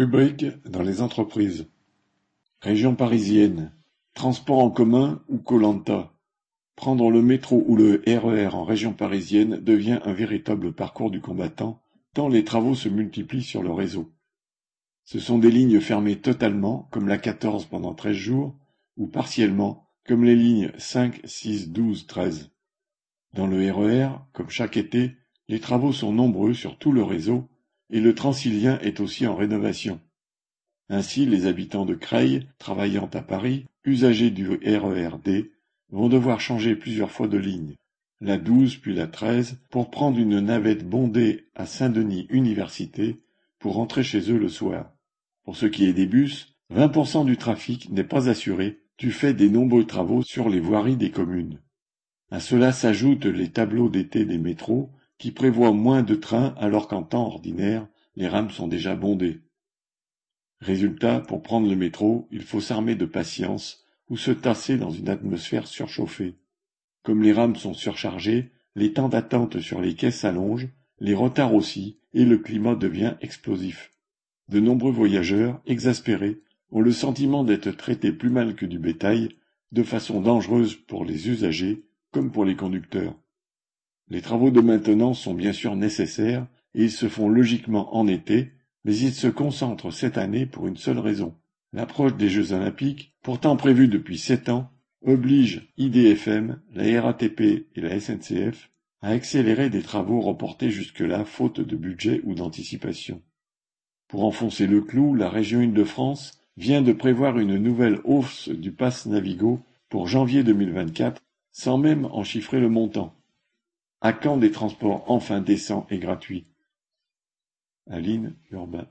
Rubrique dans les entreprises. Région parisienne. Transport en commun ou Koh-Lanta. Prendre le métro ou le RER en région parisienne devient un véritable parcours du combattant, tant les travaux se multiplient sur le réseau. Ce sont des lignes fermées totalement, comme la 14 pendant 13 jours, ou partiellement, comme les lignes 5, 6, 12, 13. Dans le RER, comme chaque été, les travaux sont nombreux sur tout le réseau, et le Transilien est aussi en rénovation. Ainsi, les habitants de Creil, travaillant à Paris, usagers du RER-D, vont devoir changer plusieurs fois de ligne, la 12 puis la 13, pour prendre une navette bondée à Saint-Denis Université pour rentrer chez eux le soir. Pour ce qui est des bus, 20% du trafic n'est pas assuré du fait des nombreux travaux sur les voiries des communes. À cela s'ajoutent les tableaux d'été des métros qui prévoient moins de trains alors qu'en temps ordinaire, les rames sont déjà bondées. Résultat, pour prendre le métro, il faut s'armer de patience ou se tasser dans une atmosphère surchauffée. Comme les rames sont surchargées, les temps d'attente sur les quais s'allongent, les retards aussi, et le climat devient explosif. De nombreux voyageurs, exaspérés, ont le sentiment d'être traités plus mal que du bétail, de façon dangereuse pour les usagers comme pour les conducteurs. Les travaux de maintenance sont bien sûr nécessaires, et ils se font logiquement en été, mais ils se concentrent cette année pour une seule raison. L'approche des Jeux olympiques, pourtant prévue depuis sept ans, oblige IDFM, la RATP et la SNCF à accélérer des travaux reportés jusque-là faute de budget ou d'anticipation. Pour enfoncer le clou, la région Île-de-France vient de prévoir une nouvelle hausse du pass Navigo pour janvier 2024, sans même en chiffrer le montant. À quand des transports enfin décents et gratuits Aline Urbain